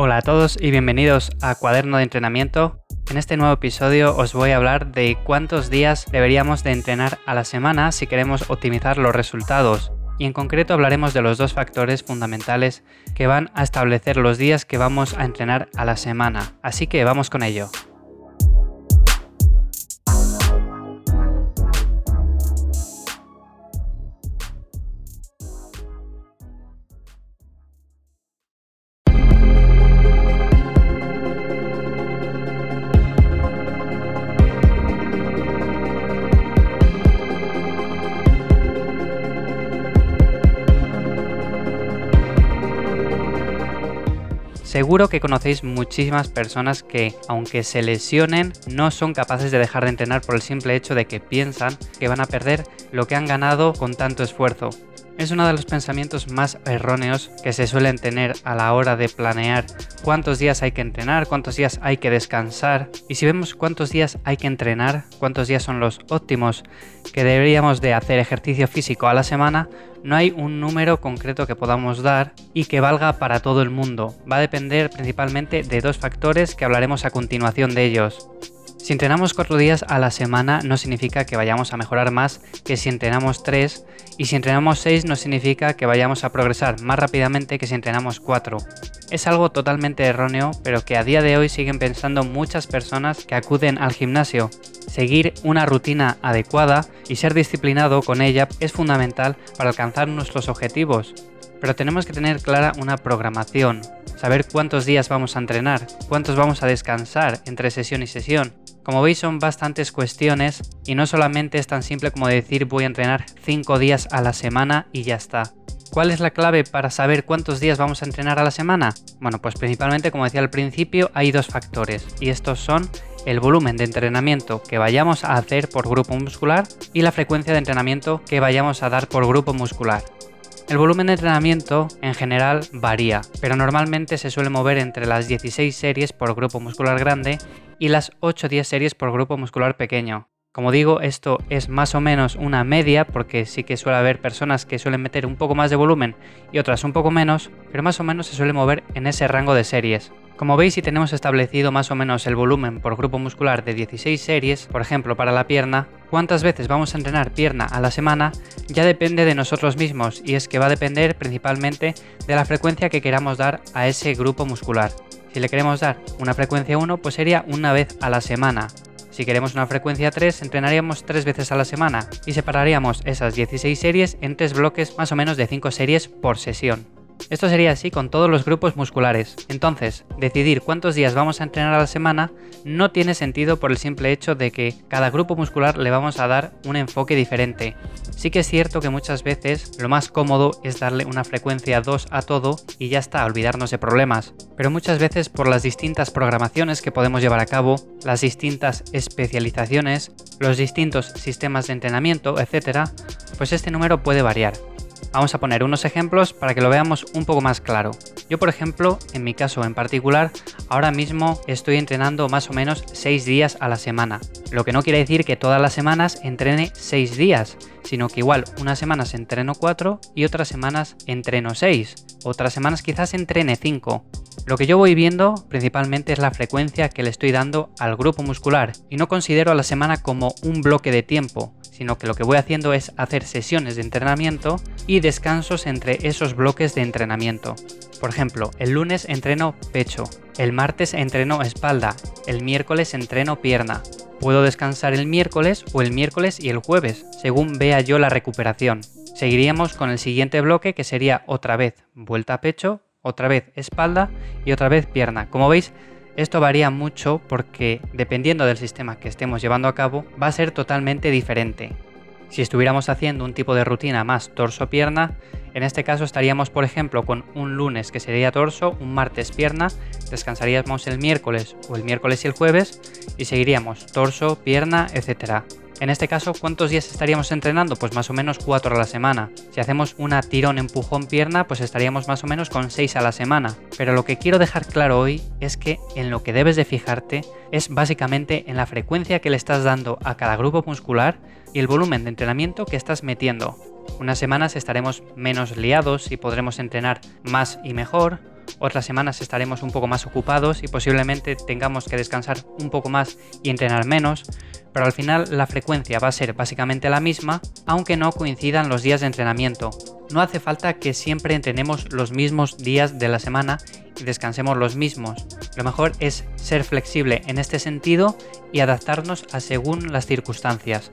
Hola a todos y bienvenidos a Cuaderno de Entrenamiento. En este nuevo episodio os voy a hablar de cuántos días deberíamos de entrenar a la semana si queremos optimizar los resultados. Y en concreto hablaremos de los dos factores fundamentales que van a establecer los días que vamos a entrenar a la semana. Así que vamos con ello. Seguro que conocéis muchísimas personas que, aunque se lesionen, no son capaces de dejar de entrenar por el simple hecho de que piensan que van a perder lo que han ganado con tanto esfuerzo. Es uno de los pensamientos más erróneos que se suelen tener a la hora de planear cuántos días hay que entrenar, cuántos días hay que descansar. Y si vemos cuántos días hay que entrenar, cuántos días son los óptimos que deberíamos de hacer ejercicio físico a la semana, no hay un número concreto que podamos dar y que valga para todo el mundo. Va a depender principalmente de dos factores que hablaremos a continuación de ellos. Si entrenamos cuatro días a la semana no significa que vayamos a mejorar más que si entrenamos tres y si entrenamos seis no significa que vayamos a progresar más rápidamente que si entrenamos cuatro. Es algo totalmente erróneo pero que a día de hoy siguen pensando muchas personas que acuden al gimnasio. Seguir una rutina adecuada y ser disciplinado con ella es fundamental para alcanzar nuestros objetivos. Pero tenemos que tener clara una programación, saber cuántos días vamos a entrenar, cuántos vamos a descansar entre sesión y sesión. Como veis son bastantes cuestiones y no solamente es tan simple como decir voy a entrenar 5 días a la semana y ya está. ¿Cuál es la clave para saber cuántos días vamos a entrenar a la semana? Bueno, pues principalmente como decía al principio hay dos factores y estos son el volumen de entrenamiento que vayamos a hacer por grupo muscular y la frecuencia de entrenamiento que vayamos a dar por grupo muscular. El volumen de entrenamiento en general varía, pero normalmente se suele mover entre las 16 series por grupo muscular grande y las 8-10 series por grupo muscular pequeño. Como digo, esto es más o menos una media porque sí que suele haber personas que suelen meter un poco más de volumen y otras un poco menos, pero más o menos se suele mover en ese rango de series. Como veis, si tenemos establecido más o menos el volumen por grupo muscular de 16 series, por ejemplo para la pierna, cuántas veces vamos a entrenar pierna a la semana ya depende de nosotros mismos y es que va a depender principalmente de la frecuencia que queramos dar a ese grupo muscular. Si le queremos dar una frecuencia 1, pues sería una vez a la semana. Si queremos una frecuencia 3, entrenaríamos 3 veces a la semana y separaríamos esas 16 series en 3 bloques más o menos de 5 series por sesión. Esto sería así con todos los grupos musculares. Entonces, decidir cuántos días vamos a entrenar a la semana no tiene sentido por el simple hecho de que cada grupo muscular le vamos a dar un enfoque diferente. Sí que es cierto que muchas veces lo más cómodo es darle una frecuencia 2 a todo y ya está, olvidarnos de problemas. Pero muchas veces por las distintas programaciones que podemos llevar a cabo, las distintas especializaciones, los distintos sistemas de entrenamiento, etc., pues este número puede variar. Vamos a poner unos ejemplos para que lo veamos un poco más claro. Yo, por ejemplo, en mi caso en particular, ahora mismo estoy entrenando más o menos 6 días a la semana. Lo que no quiere decir que todas las semanas entrene 6 días, sino que igual unas semanas entreno 4 y otras semanas entreno 6. Otras semanas quizás entrene 5. Lo que yo voy viendo principalmente es la frecuencia que le estoy dando al grupo muscular y no considero a la semana como un bloque de tiempo, sino que lo que voy haciendo es hacer sesiones de entrenamiento y descansos entre esos bloques de entrenamiento. Por ejemplo, el lunes entreno pecho, el martes entreno espalda, el miércoles entreno pierna. Puedo descansar el miércoles o el miércoles y el jueves, según vea yo la recuperación. Seguiríamos con el siguiente bloque que sería otra vez vuelta a pecho, otra vez espalda y otra vez pierna. Como veis, esto varía mucho porque dependiendo del sistema que estemos llevando a cabo va a ser totalmente diferente. Si estuviéramos haciendo un tipo de rutina más torso-pierna, en este caso estaríamos por ejemplo con un lunes que sería torso, un martes pierna, descansaríamos el miércoles o el miércoles y el jueves y seguiríamos torso, pierna, etc. En este caso, ¿cuántos días estaríamos entrenando? Pues más o menos 4 a la semana. Si hacemos una tirón empujón pierna, pues estaríamos más o menos con 6 a la semana. Pero lo que quiero dejar claro hoy es que en lo que debes de fijarte es básicamente en la frecuencia que le estás dando a cada grupo muscular y el volumen de entrenamiento que estás metiendo. Unas semanas estaremos menos liados y podremos entrenar más y mejor, otras semanas estaremos un poco más ocupados y posiblemente tengamos que descansar un poco más y entrenar menos, pero al final la frecuencia va a ser básicamente la misma, aunque no coincidan los días de entrenamiento. No hace falta que siempre entrenemos los mismos días de la semana y descansemos los mismos. Lo mejor es ser flexible en este sentido y adaptarnos a según las circunstancias.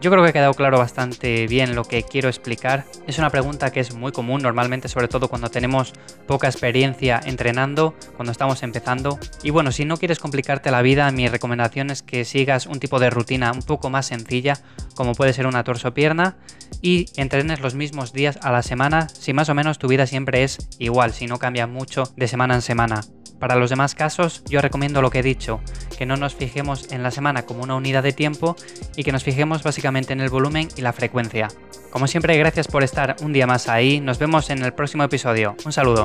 Yo creo que ha quedado claro bastante bien lo que quiero explicar. Es una pregunta que es muy común normalmente, sobre todo cuando tenemos poca experiencia entrenando, cuando estamos empezando. Y bueno, si no quieres complicarte la vida, mi recomendación es que sigas un tipo de rutina un poco más sencilla, como puede ser una torso-pierna, y entrenes los mismos días a la semana si más o menos tu vida siempre es igual, si no cambia mucho de semana en semana. Para los demás casos, yo recomiendo lo que he dicho, que no nos fijemos en la semana como una unidad de tiempo y que nos fijemos básicamente en el volumen y la frecuencia. Como siempre, gracias por estar un día más ahí, nos vemos en el próximo episodio. Un saludo.